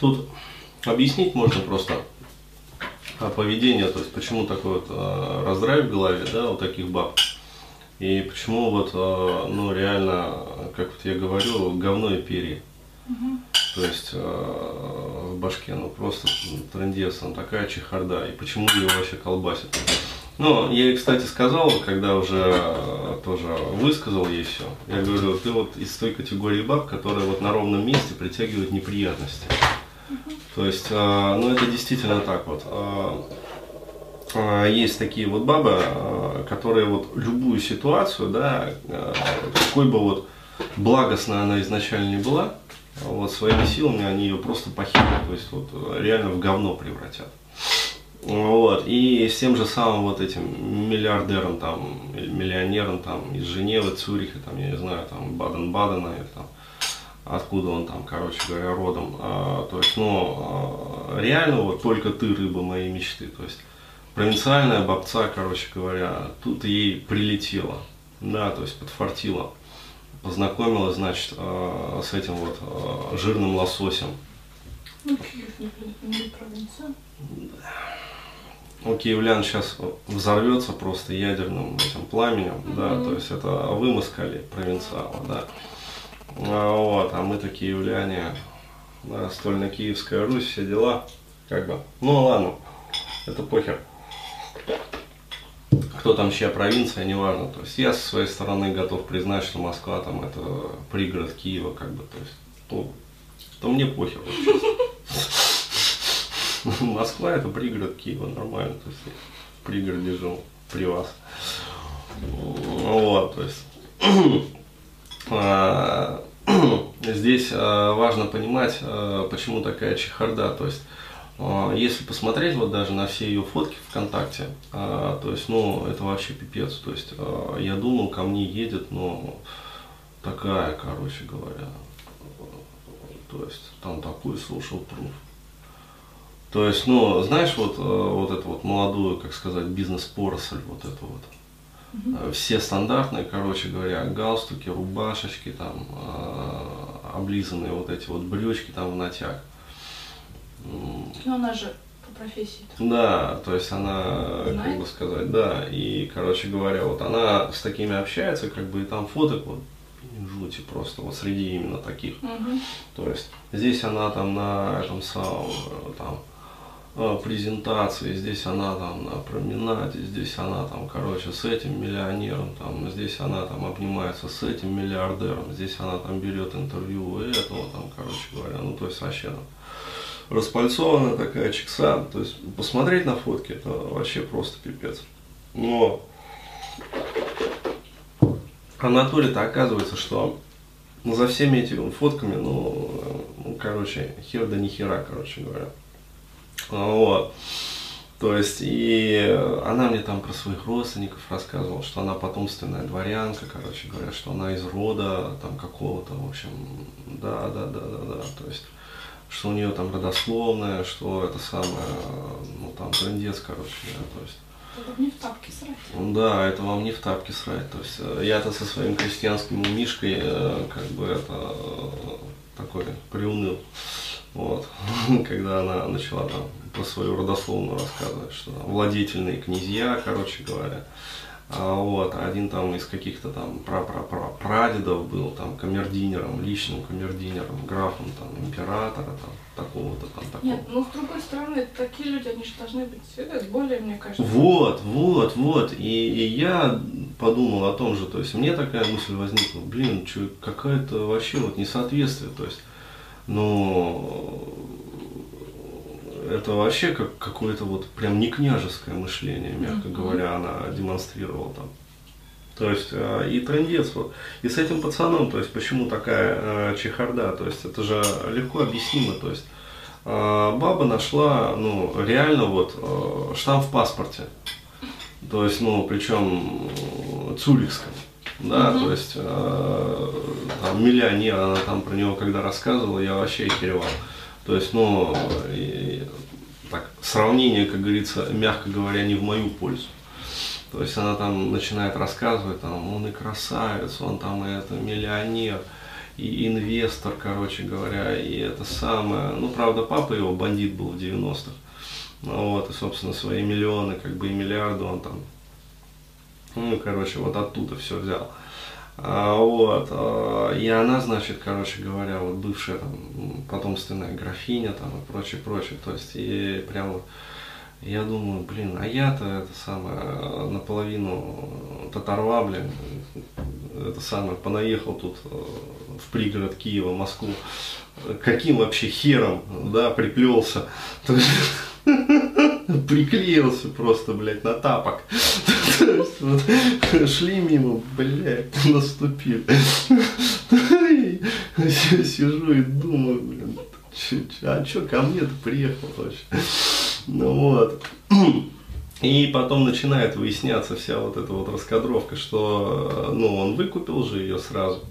Тут объяснить можно просто а, поведение, то есть почему такой вот а, раздрай в голове, да, у таких баб. И почему вот, а, ну, реально, как вот я говорю, говно и перья. То есть э, в башке, ну просто трендец, он такая чехарда. И почему его вообще колбасит? Ну, я ей, кстати, сказал, когда уже э, тоже высказал ей все. Я говорю, ты вот из той категории баб, которые вот на ровном месте притягивают неприятности. То есть, э, ну это действительно так вот. Э, есть такие вот бабы, которые вот любую ситуацию, да, какой бы вот благостной она изначально не была, вот своими силами они ее просто похитят, то есть вот реально в говно превратят. Вот. И с тем же самым вот этим миллиардером там, или миллионером там из Женевы, Цюриха, там, я не знаю, там, Баден-Бадена, или там, откуда он там, короче говоря, родом. А, то есть, ну, а, реально вот только ты рыба моей мечты. То есть, провинциальная бабца, короче говоря, тут ей прилетела, да, то есть подфартила. Познакомилась, значит, а, с этим вот а, жирным лососем. Ну, не, провинция. У киевлян сейчас взорвется просто ядерным этим пламенем, да, то есть это вымыскали провинциала, да. А, вот, а мы-то киевляне, да, стольно-киевская Русь, все дела, как бы, ну ладно, это похер. Кто там чья провинция, неважно. То есть я со своей стороны готов признать, что Москва там это пригород Киева, как бы, то есть, то, то мне похер вообще. Москва это пригород Киева, нормально. То есть в пригороде жил при вас. Вот, то есть а, здесь а, важно понимать, а, почему такая чехарда. То есть если посмотреть вот даже на все ее фотки ВКонтакте, то есть, ну, это вообще пипец. То есть, я думал, ко мне едет, но такая, короче говоря, то есть, там такой social proof. То есть, ну, знаешь, вот, э, вот эту вот молодую, как сказать, бизнес-поросль, вот эту вот. Э, Все стандартные, короче говоря, галстуки, рубашечки, там, э, облизанные вот эти вот брючки там в натяг. М, Ну, она же по профессии. Да, то есть она, как Знает? бы сказать, да, и, короче говоря, вот она с такими общается, как бы, и там фоток вот жути просто, вот среди именно таких. Угу. То есть здесь она там на этом самом, там, презентации, здесь она там на променаде, здесь она там, короче, с этим миллионером, там, здесь она там обнимается с этим миллиардером, здесь она там берет интервью у этого, там, короче говоря, ну, то есть вообще там распальцованная такая чекса, то есть посмотреть на фотки, это вообще просто пипец. Но а на натуре-то оказывается, что за всеми этими фотками, ну, э, ну, короче, хер да ни хера, короче говоря. Вот. То есть, и она мне там про своих родственников рассказывала, что она потомственная дворянка, короче говоря, что она из рода там какого-то, в общем, да, да, да, да, да, то есть, что у нее там родословная, что это самое, ну, там, трендец, короче, да, то есть, Это не в тапке срать. Да, это вам не в тапке срать. То есть э, я-то со своим крестьянским умишкой э, как бы это э, такой приуныл. Вот. Когда она начала там про свою родословную рассказывать, что владетельные князья, короче говоря. А вот, один там из каких-то там прадедов был там камердинером, личным камердинером, графом там императора, там такого-то там такого. Нет, ну с другой стороны, такие люди, они же должны быть э, более, мне кажется. Вот, вот, вот. И, и я подумал о том же, то есть мне такая мысль возникла, блин, чё, какое-то вообще вот несоответствие, то есть, ну, это вообще как какое-то вот прям не княжеское мышление, мягко говоря, она демонстрировала там. То есть э, и трендец вот. И с этим пацаном, то есть почему такая э, чехарда, то есть это же легко объяснимо, то есть э, баба нашла, ну, реально вот штамп в паспорте. То есть, ну, причем э, цюрихском. Да, Мгм. то есть э, там миллионер, она там про него когда рассказывала, я вообще охеревал. То есть, ну, и, так, сравнение, как говорится, мягко говоря, не в мою пользу. То есть она там начинает рассказывать, там, он и красавец, он там и это миллионер, и инвестор, короче говоря, и это самое. Ну, правда, папа его бандит был в 90-х. Ну, вот, и, собственно, свои миллионы, как бы и миллиарды он там, ну, короче, вот оттуда все взял. А, вот, а, и она, значит, короче говоря, вот бывшая там потомственная графиня там и прочее, прочее, то есть, и прям вот, я думаю, блин, а я-то это самое, наполовину татарва, блин, это самое, понаехал тут э, в пригород Киева, Москву, каким вообще хером, да, приплелся, приклеился просто, блядь, на тапок. Шли мимо, блядь, наступили. Сижу и думаю, блин, а что ко мне-то приехал вообще? Ну вот. И потом начинает выясняться вся вот эта вот раскадровка, что ну, он выкупил же ее сразу.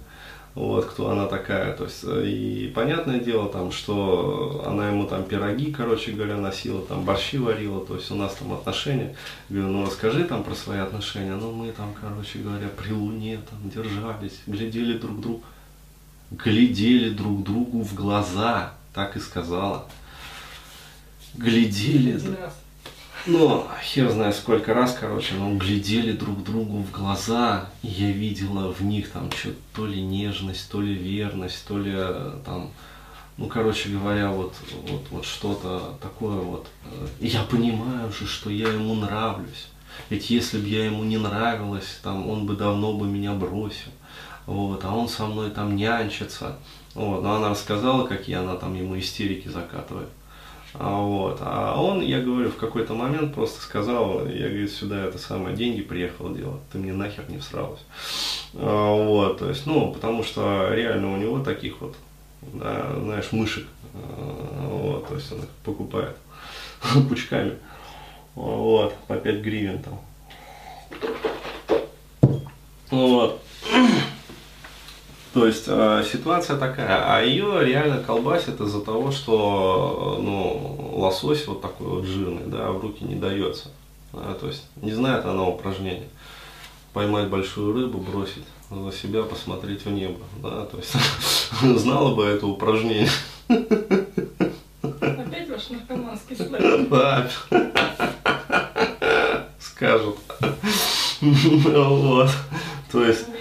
Вот, кто она такая. То есть, и понятное дело, там, что она ему там пироги, короче говоря, носила, там борщи варила, то есть у нас там отношения. Говорю, ну расскажи там про свои отношения. Ну мы там, короче говоря, при луне там держались, глядели друг другу, глядели друг другу в глаза, так и сказала глядели. Ну, хер знает сколько раз, короче, но глядели друг другу в глаза, и я видела в них там что-то то ли нежность, то ли верность, то ли э, там, ну, короче говоря, вот, вот, вот что-то такое вот. И я понимаю же, что я ему нравлюсь. Ведь если бы я ему не нравилась, там, он бы давно бы меня бросил. Вот, а он со мной там нянчится. Вот, но она рассказала, какие она там ему истерики закатывает. А, вот. А он, я говорю, в какой-то момент просто сказал, я, говорит, сюда это самое, деньги приехал делать, ты мне нахер не всралась. А, вот, то есть, ну, потому что реально у него таких вот, да, знаешь, мышек, а, вот, то есть он их покупает пучками, вот, по 5 гривен там. Вот. То есть э, ситуация такая, а ее реально колбасит из-за того, что ну, лосось вот такой вот жирный, да, в руки не дается. Да, то есть не знает она упражнения. Поймать большую рыбу, бросить за себя, посмотреть в небо. Да, то есть знала бы это упражнение. Опять ваш наркоманский сленг. Да. Скажут. Вот. То есть Э,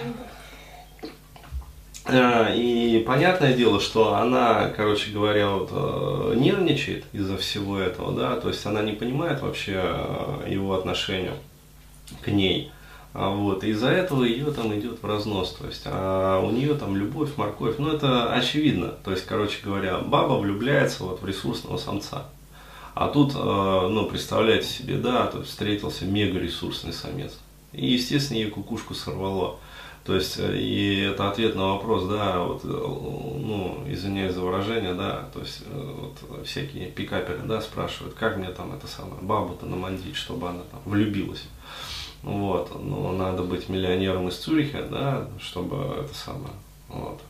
и понятное дело, что она, короче говоря, вот, э, нервничает из-за всего этого, да, то есть она не понимает вообще э, его отношения к ней. А вот, из-за этого ее там идет в разнос, то есть а у нее там любовь, морковь, ну это очевидно, то есть, короче говоря, баба влюбляется вот в ресурсного самца. А тут, ну, представляете себе, да, есть встретился мега ресурсный самец. И, естественно, ей кукушку сорвало. То есть, э, и это ответ на вопрос, да, вот, э, ну, извиняюсь за выражение, да, то есть, э, вот, всякие пикаперы, да, спрашивают, как мне там это самое, бабу-то намандить, чтобы она там влюбилась. Вот, ну, надо быть миллионером из Цюриха, да, чтобы это самое, вот,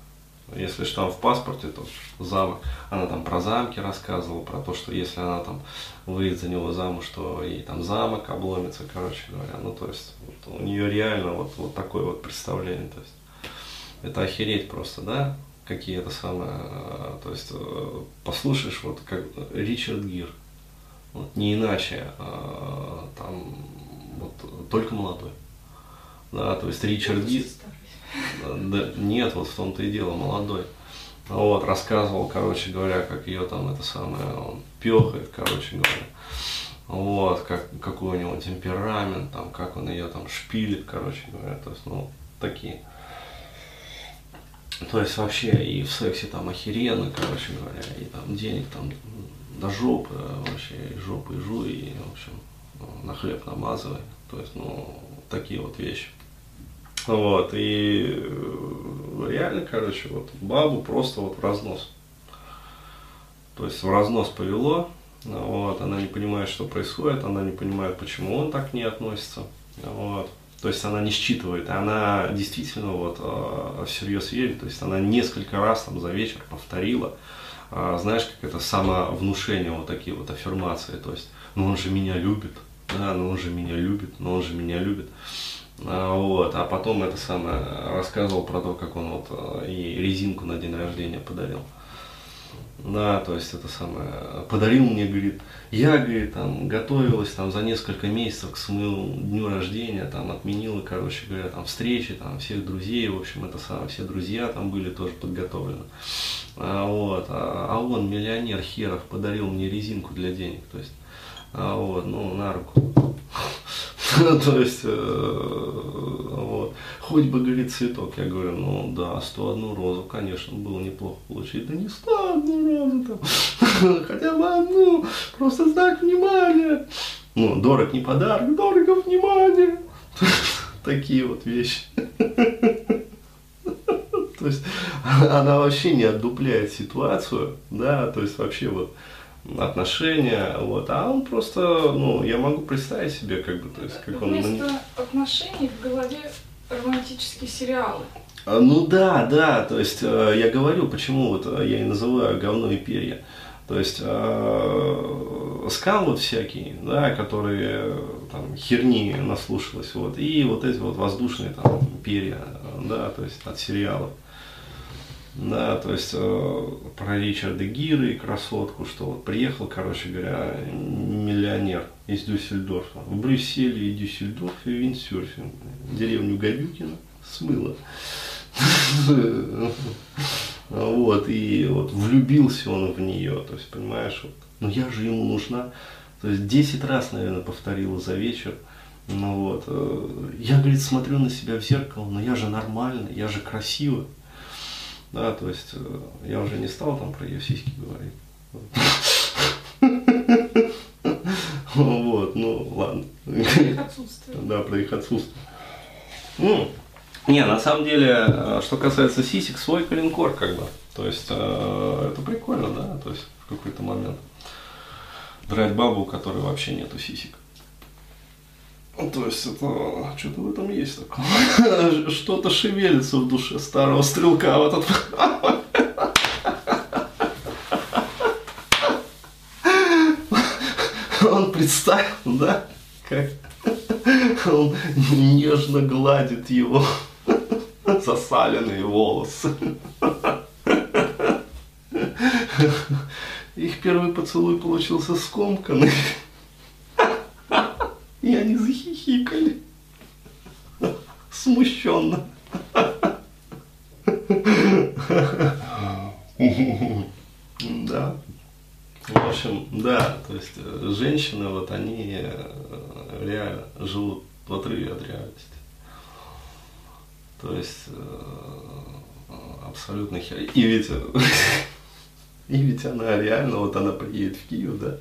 если что в паспорте, то замок. Она там про замки рассказывала, про то, что если она там выйдет за него замуж, то и там замок обломится, короче говоря. Ну, то есть вот у нее реально вот, вот такое вот представление. То есть это охереть просто, да? Какие это самые, то есть э, послушаешь, вот как Ричард Гир, вот, не иначе, а, там вот только молодой. Да, то есть Ричард Гир. Да, нет, вот в том-то и дело, молодой. Вот, рассказывал, короче говоря, как ее там это самое, он пехает, короче говоря. Вот, как, какой у него темперамент, там, как он ее там шпилит, короче говоря, то есть, ну, такие. То есть вообще и в сексе там охеренно, короче говоря, и там денег там до жопы, вообще и жопы и жуй, и, в общем, на хлеб намазывай. То есть, ну, такие вот вещи. Вот, и э, реально, короче, вот бабу просто вот в разнос. То есть в разнос повело, вот, она не понимает, что происходит, она не понимает, почему он так не относится. Вот. То есть она не считывает, она действительно вот э, всерьез верит, то есть она несколько раз там за вечер повторила, э, знаешь, как это самовнушение, вот такие вот аффирмации, то есть, ну он же меня любит, да, ну он же меня любит, ну он же меня любит. А, вот, а потом это самое рассказывал про то, как он вот э, и резинку на день рождения подарил. Да, то есть это самое, подарил мне, говорит, я, говорит, там, готовилась там за несколько месяцев к своему дню рождения, там, отменила, короче говоря, там, встречи, там, всех друзей, в общем, это самое, все друзья там были тоже подготовлены. А, вот, а, а он, миллионер Херов, подарил мне резинку для денег, то есть, а, вот, ну, на руку. То есть, э, вот, хоть бы, говорит, цветок. Я говорю, ну да, 101 розу, конечно, было неплохо получить. Да не 101 розу там, хотя бы одну, просто знак внимания. Ну, дорог не подарок, дорого внимание. Такие вот вещи. То есть она вообще не отдупляет ситуацию, да, то есть вообще вот отношения, вот, а он просто, ну, я могу представить себе, как бы, то есть, как он... Вместо отношений в голове романтические сериалы. А, Ну да, да, то есть э, я говорю, почему вот э, я и называю говно и перья. То есть э, скал вот всякий, да, которые э, там херни наслушалась, вот, и вот эти вот воздушные там перья, да, то есть от сериалов. Да, то есть э, про Ричарда Гира и красотку, что вот приехал, короче говоря, миллионер из Дюссельдорфа в Брюсселе и Дюссельдорфе виндсерфинг, деревню Гадюкина смыло. Вот, и вот влюбился он в нее, то есть, понимаешь, вот, ну я же ему нужна. То есть 10 раз, наверное, повторила за вечер. Ну вот, э, я, говорит, смотрю на себя в зеркало, но я же нормально, я же красива. Да, то есть э, я уже не стал там про ее сиськи говорить. Вот, ну ладно. Их отсутствие. Да, про их отсутствие. Ну, не, на самом деле, э, что касается сисек, свой калинкор как бы. То есть э, это прикольно, да, то есть в какой-то момент драть бабу, у которой вообще нету сисек. Ну, То есть это что-то в этом есть такое. Что-то шевелится в душе старого стрелка в этот Он представил, да, как он нежно гладит его засаленные волосы. Их первый поцелуй получился скомканный. И они захихикали. Смущенно. Да. В общем, да, то есть э, женщины, вот они э, реально живут в отрыве от реальности. То есть э, абсолютно хер. И ведь, и ведь она реально, вот она приедет в Киев, да,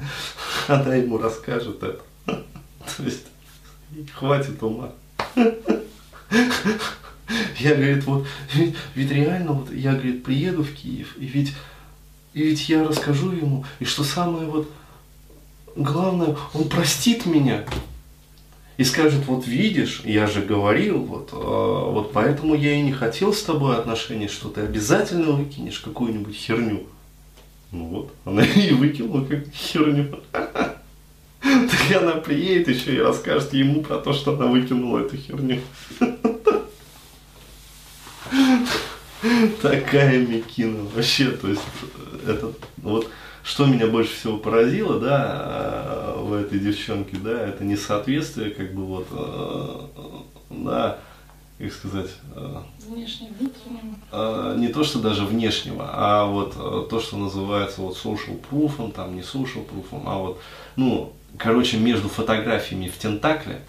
она ему расскажет это. То есть хватит ума. Я, говорит, вот, ведь, ведь реально, вот я, говорит, приеду в Киев, и ведь, и ведь я расскажу ему, и что самое вот главное, он простит меня. И скажет, вот видишь, я же говорил, вот, э, вот поэтому я и не хотел с тобой отношений, что ты обязательно выкинешь какую-нибудь херню. Ну вот, она и выкинула как херню. Так она приедет еще и расскажет ему про то, что она выкинула эту херню. Такая Микина вообще, то есть это вот что меня больше всего поразило, да, в этой девчонке, да, это несоответствие, как бы вот, э, да, как сказать, э, внутреннему. э, не то, что даже внешнего, а вот э, то, что называется вот social proof, там не social proof, а вот, ну, короче, между фотографиями в тентакле,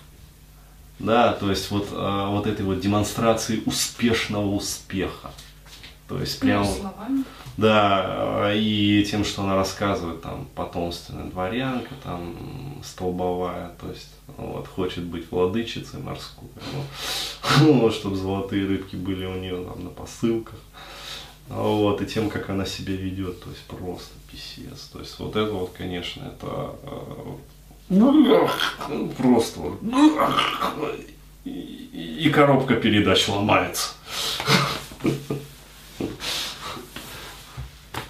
да, то есть вот, вот этой вот демонстрации успешного успеха. То есть прям, Ну, словами. да, и тем, что она рассказывает, там, потомственная дворянка, там, столбовая, то есть, вот, хочет быть владычицей морской, ну, чтобы золотые рыбки были у нее там на посылках, вот, и тем, как она себя ведет, то есть, просто писец, то есть, вот это вот, конечно, это э, просто вот, и, и коробка передач ломается.